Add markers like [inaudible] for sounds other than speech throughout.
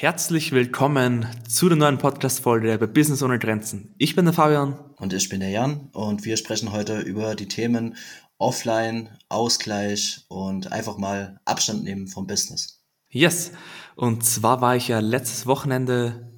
Herzlich willkommen zu der neuen Podcast-Folge bei Business ohne Grenzen. Ich bin der Fabian. Und ich bin der Jan. Und wir sprechen heute über die Themen Offline, Ausgleich und einfach mal Abstand nehmen vom Business. Yes. Und zwar war ich ja letztes Wochenende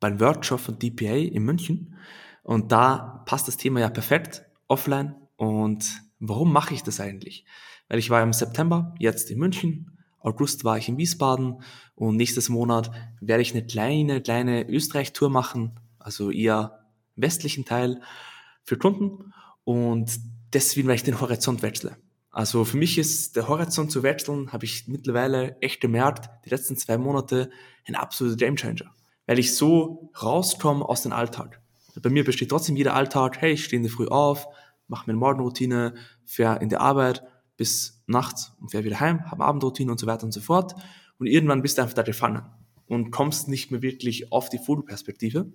beim Workshop von DPA in München. Und da passt das Thema ja perfekt. Offline. Und warum mache ich das eigentlich? Weil ich war im September jetzt in München August war ich in Wiesbaden und nächstes Monat werde ich eine kleine, kleine Österreich-Tour machen, also eher westlichen Teil für Kunden und deswegen werde ich den Horizont wechseln. Also für mich ist der Horizont zu wechseln, habe ich mittlerweile echt gemerkt, die letzten zwei Monate ein absoluter Gamechanger, weil ich so rauskomme aus dem Alltag. Bei mir besteht trotzdem jeder Alltag, hey, ich stehe in der Früh auf, mache meine Morgenroutine, fahre in die Arbeit, bis nachts und fähr wieder heim, habe Abendroutine und so weiter und so fort. Und irgendwann bist du einfach da gefangen und kommst nicht mehr wirklich auf die Vogelperspektive. Und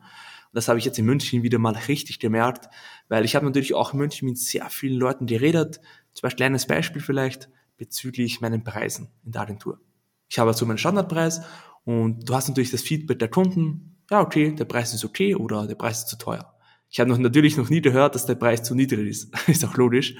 das habe ich jetzt in München wieder mal richtig gemerkt, weil ich habe natürlich auch in München mit sehr vielen Leuten geredet. Zum Beispiel kleines Beispiel vielleicht bezüglich meinen Preisen in der Agentur. Ich habe also meinen Standardpreis und du hast natürlich das Feedback der Kunden. Ja, okay, der Preis ist okay oder der Preis ist zu teuer. Ich habe noch, natürlich noch nie gehört, dass der Preis zu niedrig ist. [laughs] ist auch logisch.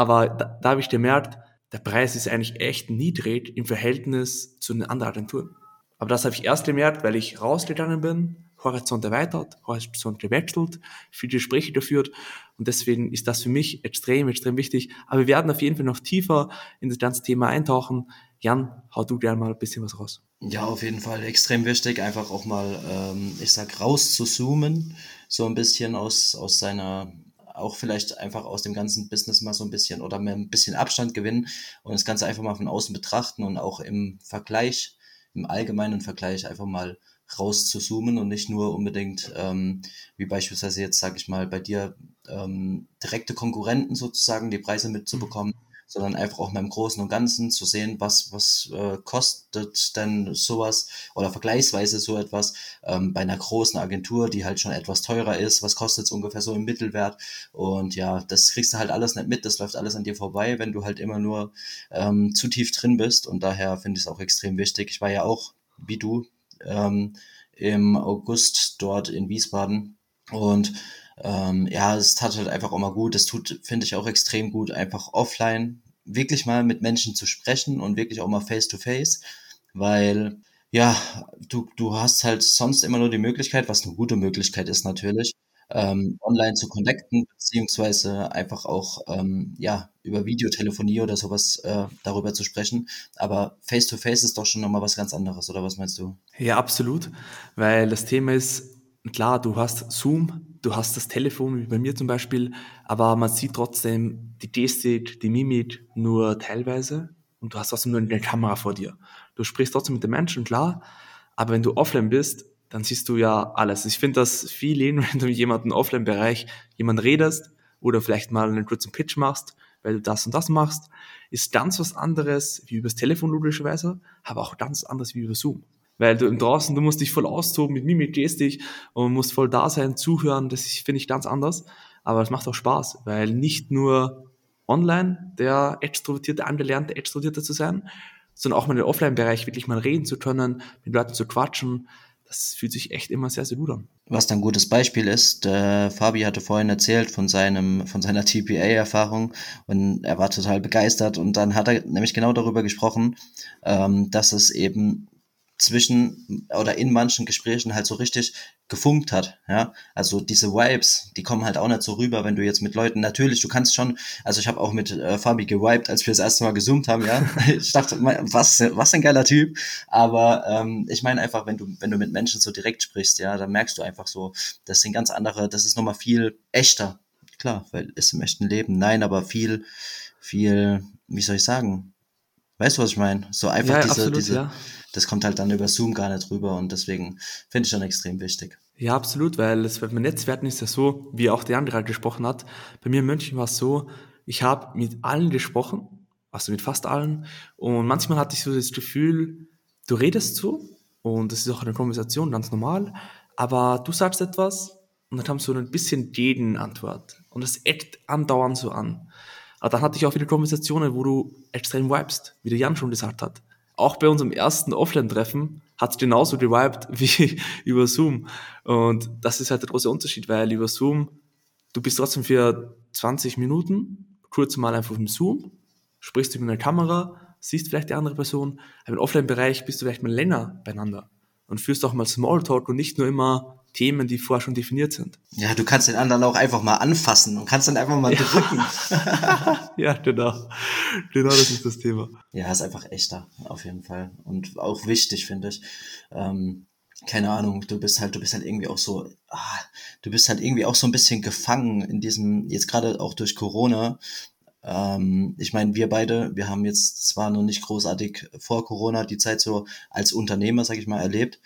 Aber da, da habe ich gemerkt, der Preis ist eigentlich echt niedrig im Verhältnis zu den anderen Agenturen. Aber das habe ich erst gemerkt, weil ich rausgegangen bin, Horizont erweitert, Horizont gewechselt, viele Gespräche geführt und deswegen ist das für mich extrem, extrem wichtig. Aber wir werden auf jeden Fall noch tiefer in das ganze Thema eintauchen. Jan, hau du gerne mal ein bisschen was raus. Ja, auf jeden Fall extrem wichtig, einfach auch mal, ähm, ich sag, raus zu zoomen, so ein bisschen aus, aus seiner auch vielleicht einfach aus dem ganzen Business mal so ein bisschen oder mehr ein bisschen Abstand gewinnen und das Ganze einfach mal von außen betrachten und auch im Vergleich, im allgemeinen Vergleich einfach mal raus zu zoomen und nicht nur unbedingt, ähm, wie beispielsweise jetzt, sage ich mal, bei dir ähm, direkte Konkurrenten sozusagen die Preise mitzubekommen, sondern einfach auch mal im Großen und Ganzen zu sehen, was, was äh, kostet denn sowas oder vergleichsweise so etwas ähm, bei einer großen Agentur, die halt schon etwas teurer ist, was kostet es ungefähr so im Mittelwert? Und ja, das kriegst du halt alles nicht mit, das läuft alles an dir vorbei, wenn du halt immer nur ähm, zu tief drin bist. Und daher finde ich es auch extrem wichtig. Ich war ja auch, wie du, ähm, im August dort in Wiesbaden. Und ähm, ja, es tat halt einfach auch mal gut. Es tut, finde ich, auch extrem gut, einfach offline wirklich mal mit Menschen zu sprechen und wirklich auch mal face to face, weil ja, du, du hast halt sonst immer nur die Möglichkeit, was eine gute Möglichkeit ist natürlich, ähm, online zu connecten, beziehungsweise einfach auch ähm, ja, über Videotelefonie oder sowas äh, darüber zu sprechen. Aber face-to-face -face ist doch schon nochmal was ganz anderes, oder was meinst du? Ja, absolut. Weil das Thema ist, klar, du hast Zoom, du hast das Telefon, wie bei mir zum Beispiel, aber man sieht trotzdem die Gestik, die Mimik nur teilweise und du hast trotzdem nur eine Kamera vor dir. Du sprichst trotzdem mit den Menschen, klar, aber wenn du offline bist, dann siehst du ja alles. Ich finde das viel [laughs] wenn du mit jemandem Offline-Bereich jemand redest oder vielleicht mal einen kurzen Pitch machst, weil du das und das machst, ist ganz was anderes wie übers Telefon logischerweise, aber auch ganz anderes wie über Zoom weil du draußen, du musst dich voll austoben mit Mimik, Gestik und musst voll da sein, zuhören, das finde ich ganz anders, aber es macht auch Spaß, weil nicht nur online der extrovertierte, angelernte Extrovertierte zu sein, sondern auch mal im Offline-Bereich wirklich mal reden zu können, mit Leuten zu quatschen, das fühlt sich echt immer sehr, sehr gut an. Was dann ein gutes Beispiel ist, äh, Fabi hatte vorhin erzählt von seinem, von seiner TPA-Erfahrung und er war total begeistert und dann hat er nämlich genau darüber gesprochen, ähm, dass es eben zwischen oder in manchen Gesprächen halt so richtig gefunkt hat, ja. Also diese Vibes, die kommen halt auch nicht so rüber, wenn du jetzt mit Leuten, natürlich, du kannst schon, also ich habe auch mit äh, Fabi gewiped, als wir das erste Mal gezoomt haben, ja. [laughs] ich dachte, was, was ein geiler Typ. Aber ähm, ich meine einfach, wenn du, wenn du mit Menschen so direkt sprichst, ja, dann merkst du einfach so, das sind ganz andere, das ist nochmal viel echter. Klar, weil es im echten Leben, nein, aber viel, viel, wie soll ich sagen? Weißt du, was ich meine? So einfach ja, diese, absolut, diese, ja das kommt halt dann über Zoom gar nicht rüber und deswegen finde ich schon extrem wichtig. Ja, absolut, weil es beim Netzwerken ist ja so, wie auch der andere halt gesprochen hat. Bei mir in München war es so, ich habe mit allen gesprochen, also mit fast allen. Und manchmal hatte ich so das Gefühl, du redest so und das ist auch eine Konversation, ganz normal, aber du sagst etwas und dann kam so ein bisschen Gegenantwort. Und das eckt andauernd so an. Aber dann hatte ich auch wieder Konversationen, wo du extrem vibest, wie der Jan schon gesagt hat auch bei unserem ersten Offline-Treffen hat es genauso gewiped [laughs] wie über Zoom. Und das ist halt der große Unterschied, weil über Zoom, du bist trotzdem für 20 Minuten kurz mal einfach im Zoom, sprichst du mit einer Kamera, siehst vielleicht die andere Person, aber im Offline-Bereich bist du vielleicht mal länger beieinander und führst auch mal Smalltalk und nicht nur immer Themen, die vorher schon definiert sind. Ja, du kannst den anderen auch einfach mal anfassen und kannst dann einfach mal ja. drücken. [laughs] ja, genau. Genau, das ist das Thema. Ja, ist einfach echter, auf jeden Fall. Und auch wichtig, finde ich. Ähm, keine Ahnung, du bist halt, du bist halt irgendwie auch so, ah, du bist halt irgendwie auch so ein bisschen gefangen in diesem, jetzt gerade auch durch Corona. Ähm, ich meine, wir beide, wir haben jetzt zwar noch nicht großartig vor Corona die Zeit so als Unternehmer, sag ich mal, erlebt,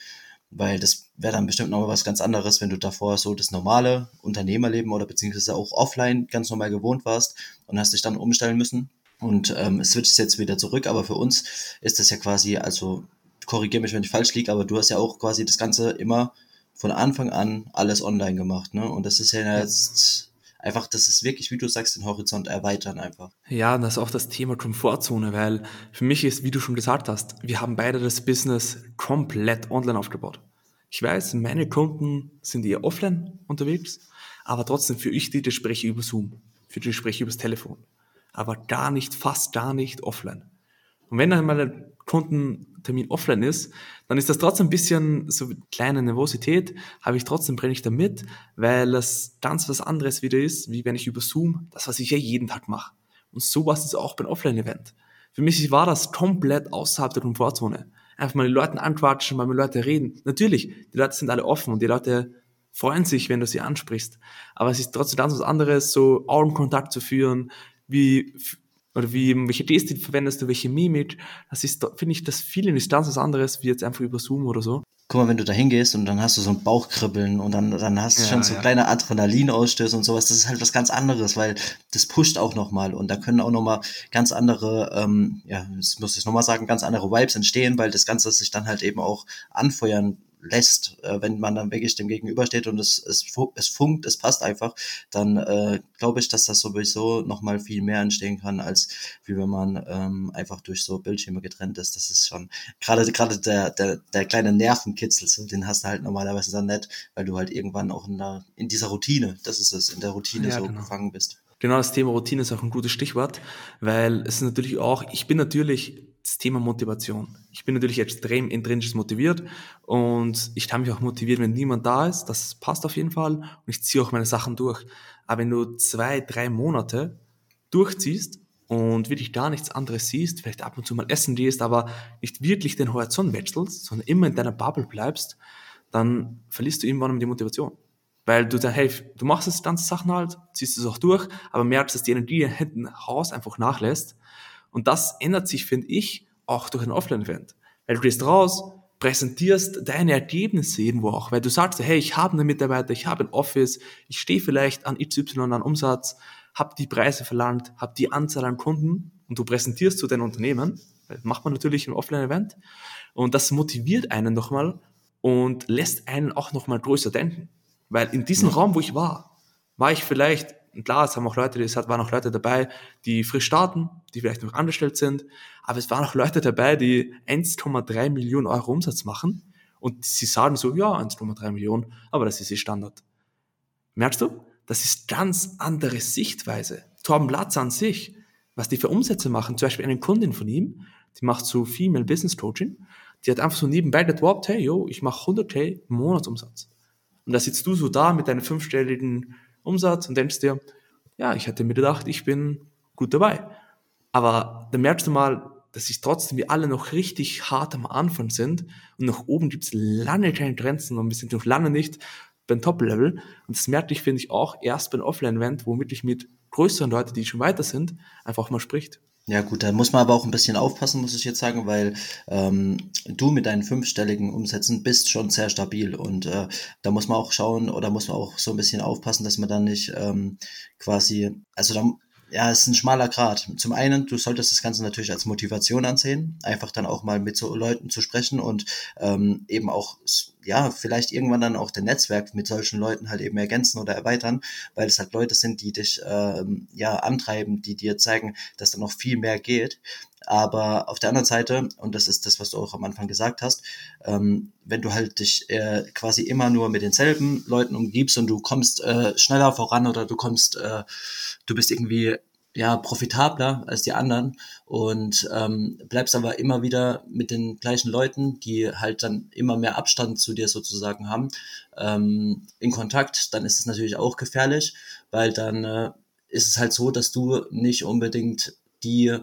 weil das wäre dann bestimmt noch was ganz anderes, wenn du davor so das normale Unternehmerleben oder beziehungsweise auch offline ganz normal gewohnt warst und hast dich dann umstellen müssen. Und ähm, es switcht jetzt wieder zurück, aber für uns ist das ja quasi, also korrigiere mich, wenn ich falsch liege, aber du hast ja auch quasi das Ganze immer von Anfang an alles online gemacht, ne? Und das ist ja jetzt einfach, das ist wirklich, wie du sagst, den Horizont erweitern einfach. Ja, das ist auch das Thema Komfortzone, weil für mich ist, wie du schon gesagt hast, wir haben beide das Business komplett online aufgebaut. Ich weiß, meine Kunden sind eher offline unterwegs, aber trotzdem für ich die Gespräche über Zoom, für die Gespräche übers Telefon. Aber gar nicht, fast gar nicht offline. Und wenn dann mal ein Kundentermin offline ist, dann ist das trotzdem ein bisschen so kleine Nervosität, habe ich trotzdem, brenne ich da mit, weil das ganz was anderes wieder ist, wie wenn ich über Zoom, das was ich ja jeden Tag mache. Und sowas ist auch beim Offline-Event. Für mich war das komplett außerhalb der Komfortzone. Einfach mal die Leute anquatschen, mal mit Leuten reden. Natürlich, die Leute sind alle offen und die Leute freuen sich, wenn du sie ansprichst. Aber es ist trotzdem ganz was anderes, so Augenkontakt zu führen, wie oder wie, welche Gestik verwendest du, welche Mimik, das ist, finde ich, das Feeling ist ganz was anderes, wie jetzt einfach über Zoom oder so. Guck mal, wenn du da hingehst und dann hast du so ein Bauchkribbeln und dann, dann hast du ja, schon so ja. kleine Adrenalinausstöße und sowas, das ist halt was ganz anderes, weil das pusht auch nochmal und da können auch nochmal ganz andere, ähm, ja, das muss ich nochmal sagen, ganz andere Vibes entstehen, weil das Ganze sich dann halt eben auch anfeuern lässt, äh, wenn man dann wirklich dem gegenübersteht und es, es, es funkt, es passt einfach, dann äh, glaube ich, dass das sowieso nochmal viel mehr entstehen kann, als wie wenn man ähm, einfach durch so Bildschirme getrennt ist. Das ist schon gerade gerade der, der, der kleine Nervenkitzel, so, den hast du halt normalerweise dann nicht, weil du halt irgendwann auch in, der, in dieser Routine, das ist es, in der Routine ja, so genau. gefangen bist. Genau, das Thema Routine ist auch ein gutes Stichwort, weil es ist natürlich auch, ich bin natürlich das Thema Motivation. Ich bin natürlich extrem intrinsisch motiviert und ich kann mich auch motivieren, wenn niemand da ist. Das passt auf jeden Fall und ich ziehe auch meine Sachen durch. Aber wenn du zwei, drei Monate durchziehst und wirklich gar nichts anderes siehst, vielleicht ab und zu mal essen gehst, aber nicht wirklich den Horizont wechselst, sondern immer in deiner Bubble bleibst, dann verlierst du irgendwann die Motivation. Weil du dann, hey, du machst das ganze Sachen halt, ziehst es auch durch, aber merkst, dass die Energie hinten raus einfach nachlässt und das ändert sich, finde ich, auch durch ein Offline-Event. Weil du gehst raus, präsentierst deine Ergebnisse irgendwo auch, weil du sagst, hey, ich habe einen Mitarbeiter, ich habe ein Office, ich stehe vielleicht an XY an Umsatz, habe die Preise verlangt, habe die Anzahl an Kunden und du präsentierst zu dein Unternehmen, das macht man natürlich im Offline-Event und das motiviert einen nochmal und lässt einen auch nochmal größer denken. Weil in diesem Raum, wo ich war, war ich vielleicht und klar, es haben auch Leute, es waren auch Leute dabei, die frisch starten, die vielleicht noch angestellt sind, aber es waren auch Leute dabei, die 1,3 Millionen Euro Umsatz machen und sie sagen so, ja, 1,3 Millionen, aber das ist ihr Standard. Merkst du? Das ist ganz andere Sichtweise. Torben Platz an sich, was die für Umsätze machen, zum Beispiel eine Kundin von ihm, die macht so Female Business Coaching, die hat einfach so nebenbei gedroppt, hey, yo, ich mache 100k Monatsumsatz. Und da sitzt du so da mit deinen fünfstelligen Umsatz und denkst dir, ja, ich hätte mir gedacht, ich bin gut dabei. Aber dann merkst du mal, dass sich trotzdem wir alle noch richtig hart am Anfang sind und nach oben gibt es lange keine Grenzen und wir sind noch lange nicht beim Top-Level. Und das merke ich, finde ich, auch erst beim Offline-Event, wo wirklich mit größeren Leuten, die schon weiter sind, einfach mal spricht. Ja gut, da muss man aber auch ein bisschen aufpassen, muss ich jetzt sagen, weil ähm, du mit deinen fünfstelligen Umsätzen bist schon sehr stabil und äh, da muss man auch schauen oder muss man auch so ein bisschen aufpassen, dass man dann nicht ähm, quasi, also da, ja, es ist ein schmaler Grad. Zum einen, du solltest das Ganze natürlich als Motivation ansehen, einfach dann auch mal mit so Leuten zu sprechen und ähm, eben auch ja, vielleicht irgendwann dann auch dein Netzwerk mit solchen Leuten halt eben ergänzen oder erweitern, weil es halt Leute sind, die dich ähm, ja antreiben, die dir zeigen, dass da noch viel mehr geht. Aber auf der anderen Seite, und das ist das, was du auch am Anfang gesagt hast, ähm, wenn du halt dich äh, quasi immer nur mit denselben Leuten umgibst und du kommst äh, schneller voran oder du kommst, äh, du bist irgendwie ja, profitabler als die anderen und ähm, bleibst aber immer wieder mit den gleichen Leuten, die halt dann immer mehr Abstand zu dir sozusagen haben, ähm, in Kontakt, dann ist es natürlich auch gefährlich, weil dann äh, ist es halt so, dass du nicht unbedingt die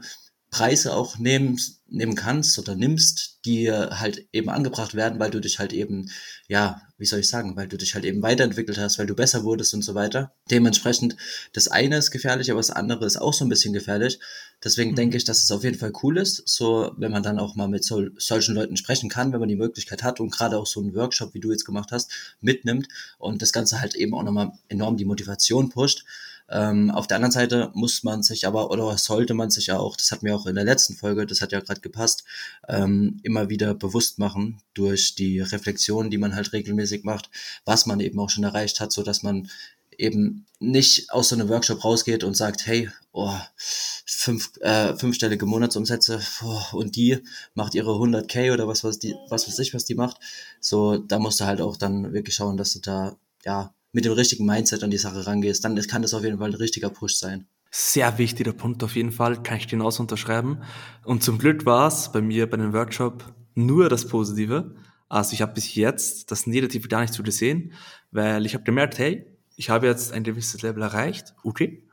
Preise auch nehmen, nehmen kannst oder nimmst, die halt eben angebracht werden, weil du dich halt eben, ja, wie soll ich sagen, weil du dich halt eben weiterentwickelt hast, weil du besser wurdest und so weiter. Dementsprechend, das eine ist gefährlich, aber das andere ist auch so ein bisschen gefährlich. Deswegen mhm. denke ich, dass es auf jeden Fall cool ist, so, wenn man dann auch mal mit so, solchen Leuten sprechen kann, wenn man die Möglichkeit hat und gerade auch so einen Workshop, wie du jetzt gemacht hast, mitnimmt und das Ganze halt eben auch nochmal enorm die Motivation pusht. Ähm, auf der anderen Seite muss man sich aber, oder sollte man sich ja auch, das hat mir auch in der letzten Folge, das hat ja gerade gepasst, ähm, immer wieder bewusst machen durch die Reflexion, die man halt regelmäßig macht, was man eben auch schon erreicht hat, so dass man eben nicht aus so einem Workshop rausgeht und sagt, hey, oh, fünf, äh, fünfstellige Monatsumsätze oh, und die macht ihre 100k oder was was die was weiß ich was die macht. So, da musst du halt auch dann wirklich schauen, dass du da ja mit dem richtigen Mindset an die Sache rangehst, dann kann das auf jeden Fall ein richtiger Push sein. Sehr wichtiger Punkt auf jeden Fall, kann ich genauso unterschreiben. Und zum Glück war es bei mir bei dem Workshop nur das Positive. Also ich habe bis jetzt das Negative gar nicht so gesehen, weil ich habe gemerkt, hey, ich habe jetzt ein gewisses Level erreicht, okay,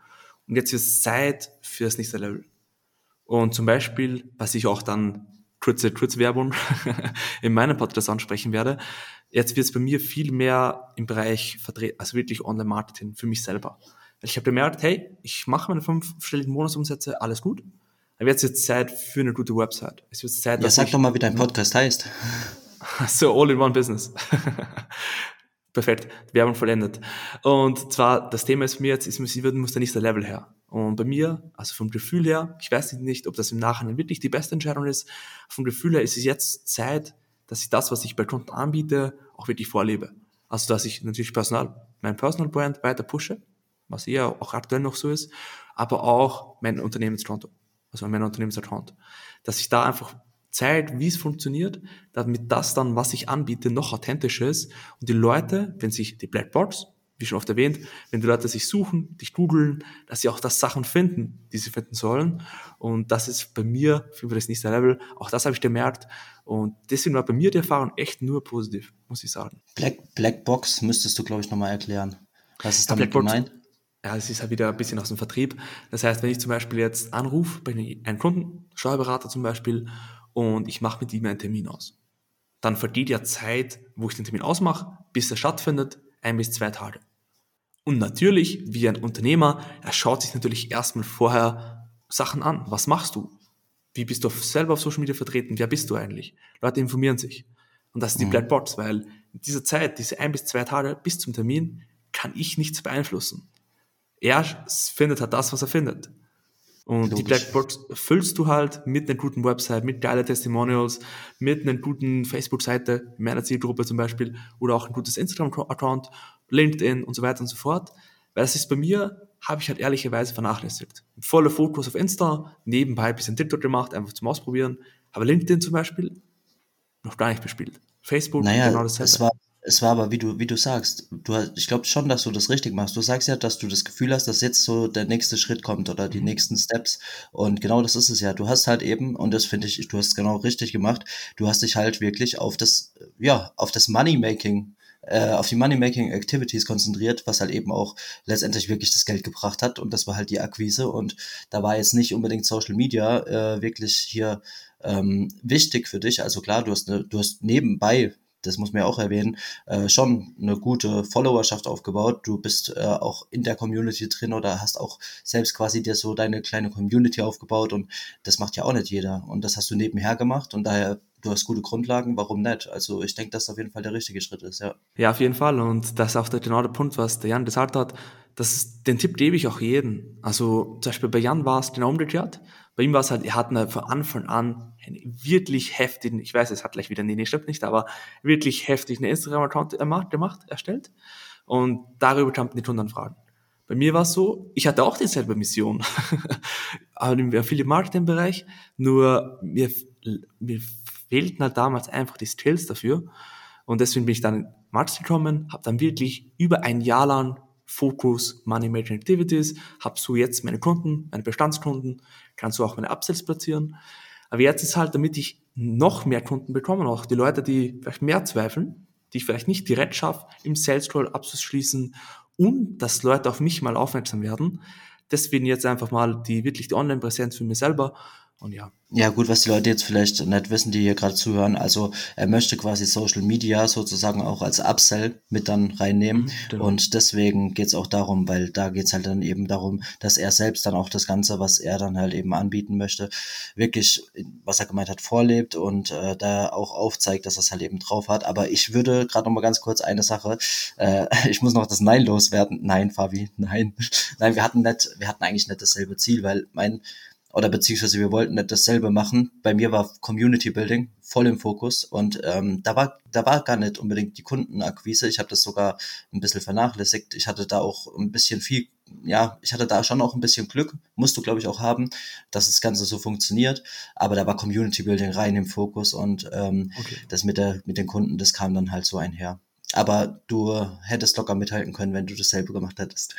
und jetzt ist Zeit für das nächste Level. Und zum Beispiel, was ich auch dann kurze Kurzwerbung [laughs] in meinem Podcast ansprechen werde, Jetzt wird es bei mir viel mehr im Bereich verdreht, also wirklich Online-Marketing für mich selber. Ich habe gemerkt, hey, ich mache meine fünfstelligen Monatsumsätze, alles gut. Aber jetzt wird es Zeit für eine gute Website. Es wird Zeit, ja, sag doch mal, wie dein Podcast heißt. [laughs] so, All in One Business. [laughs] Perfekt, Werbung vollendet. Und zwar, das Thema ist mir jetzt, ist, sie muss der nächste Level her. Und bei mir, also vom Gefühl her, ich weiß nicht, ob das im Nachhinein wirklich die beste Entscheidung ist, vom Gefühl her ist es jetzt Zeit, dass ich das, was ich bei Kunden anbiete, auch wirklich vorlebe. Also, dass ich natürlich Personal, mein Personal Brand weiter pushe, was eher auch aktuell noch so ist, aber auch mein Unternehmenskonto, also mein Unternehmensaccount. Dass ich da einfach zeigt, wie es funktioniert, damit das dann, was ich anbiete, noch authentischer ist und die Leute, wenn sich die Blackbox, wie schon oft erwähnt, wenn die Leute sich suchen, dich googeln, dass sie auch das Sachen finden, die sie finden sollen. Und das ist bei mir für das nächste Level. Auch das habe ich gemerkt. Und deswegen war bei mir die Erfahrung echt nur positiv, muss ich sagen. Black, Blackbox müsstest du, glaube ich, nochmal erklären. Was ist damit Blackbox, gemeint? Ja, es ist halt wieder ein bisschen aus dem Vertrieb. Das heißt, wenn ich zum Beispiel jetzt anrufe bei einem Kunden, Steuerberater zum Beispiel, und ich mache mit ihm einen Termin aus, dann vergeht ja Zeit, wo ich den Termin ausmache, bis er stattfindet, ein bis zwei Tage. Und natürlich, wie ein Unternehmer, er schaut sich natürlich erstmal vorher Sachen an. Was machst du? Wie bist du selber auf Social Media vertreten? Wer bist du eigentlich? Leute informieren sich. Und das ist die mhm. Weil in dieser Zeit, diese ein bis zwei Tage bis zum Termin, kann ich nichts beeinflussen. Er findet halt das, was er findet. Und Logisch. die Blackbox füllst du halt mit einer guten Website, mit geile Testimonials, mit einer guten Facebook-Seite, meiner Zielgruppe zum Beispiel, oder auch ein gutes Instagram-Account LinkedIn und so weiter und so fort. Weil das ist bei mir, habe ich halt ehrlicherweise vernachlässigt. Voller Fokus auf Insta, nebenbei ein bisschen TikTok gemacht, einfach zum Ausprobieren. Aber LinkedIn zum Beispiel noch gar nicht bespielt. Facebook, naja, genau dasselbe. Es war, es war aber, wie du, wie du sagst, du hast, ich glaube schon, dass du das richtig machst. Du sagst ja, dass du das Gefühl hast, dass jetzt so der nächste Schritt kommt oder die mhm. nächsten Steps. Und genau das ist es ja. Du hast halt eben, und das finde ich, du hast es genau richtig gemacht, du hast dich halt wirklich auf das, ja, auf das Money-Making äh, auf die Money-Making Activities konzentriert, was halt eben auch letztendlich wirklich das Geld gebracht hat. Und das war halt die Akquise. Und da war jetzt nicht unbedingt Social Media äh, wirklich hier ähm, wichtig für dich. Also klar, du hast, ne, du hast nebenbei das muss man ja auch erwähnen, äh, schon eine gute Followerschaft aufgebaut. Du bist äh, auch in der Community drin oder hast auch selbst quasi dir so deine kleine Community aufgebaut und das macht ja auch nicht jeder. Und das hast du nebenher gemacht und daher du hast gute Grundlagen, warum nicht? Also ich denke, dass auf jeden Fall der richtige Schritt ist, ja. Ja, auf jeden Fall. Und das ist auch der, genau der Punkt, was der Jan gesagt hat. das, den Tipp gebe ich auch jedem. Also zum Beispiel bei Jan war es genau umgekehrt. Bei ihm war es halt, er hat eine, von Anfang an einen wirklich heftigen, ich weiß, es hat gleich wieder, nee, nee, stimmt nicht, aber wirklich heftig eine Instagram-Account gemacht, erstellt. Und darüber kamen die Kundenanfragen. Bei mir war es so, ich hatte auch dieselbe Mission, [laughs] aber im Affiliate-Marketing-Bereich, nur mir, mir fehlten halt damals einfach die Skills dafür. Und deswegen bin ich dann in Marketing gekommen, habe dann wirklich über ein Jahr lang Fokus Money Making Activities, habe so jetzt meine Kunden, meine Bestandskunden, kann so auch meine Upsells platzieren. Aber jetzt ist halt, damit ich noch mehr Kunden bekomme, auch die Leute, die vielleicht mehr zweifeln, die ich vielleicht nicht direkt schaffe, im Sales Call abzuschließen und dass Leute auf mich mal aufmerksam werden. Deswegen jetzt einfach mal die wirklich die Online-Präsenz für mich selber und ja. Ja, gut, was die Leute jetzt vielleicht nicht wissen, die hier gerade zuhören. Also er möchte quasi Social Media sozusagen auch als Upsell mit dann reinnehmen. Mhm, genau. Und deswegen geht's auch darum, weil da geht's halt dann eben darum, dass er selbst dann auch das Ganze, was er dann halt eben anbieten möchte, wirklich, was er gemeint hat, vorlebt und äh, da auch aufzeigt, dass er es halt eben drauf hat. Aber ich würde gerade noch mal ganz kurz eine Sache, äh, [laughs] ich muss noch das Nein loswerden. Nein, Fabi, nein. [laughs] nein, wir hatten nicht, wir hatten eigentlich nicht dasselbe Ziel, weil mein oder beziehungsweise wir wollten nicht dasselbe machen. Bei mir war Community Building voll im Fokus und ähm, da war da war gar nicht unbedingt die Kundenakquise. Ich habe das sogar ein bisschen vernachlässigt. Ich hatte da auch ein bisschen viel, ja, ich hatte da schon auch ein bisschen Glück, musst du glaube ich auch haben, dass das Ganze so funktioniert. Aber da war Community Building rein im Fokus und ähm, okay. das mit der mit den Kunden, das kam dann halt so einher. Aber du hättest locker mithalten können, wenn du dasselbe gemacht hättest.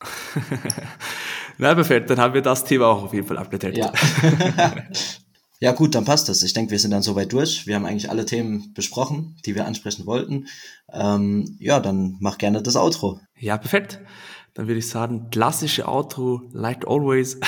[laughs] Na, perfekt, dann haben wir das Thema auch auf jeden Fall abgedeckt. Ja. [laughs] ja, gut, dann passt das. Ich denke, wir sind dann soweit durch. Wir haben eigentlich alle Themen besprochen, die wir ansprechen wollten. Ähm, ja, dann mach gerne das Outro. Ja, perfekt. Dann würde ich sagen, klassische Outro, like always.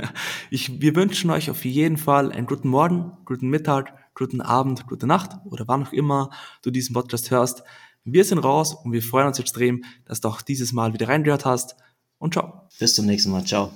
[laughs] ich, wir wünschen euch auf jeden Fall einen guten Morgen, guten Mittag, guten Abend, gute Nacht oder wann auch immer du diesen Podcast hörst. Wir sind raus und wir freuen uns extrem, dass du auch dieses Mal wieder reingehört hast und ciao. Bis zum nächsten Mal. Ciao.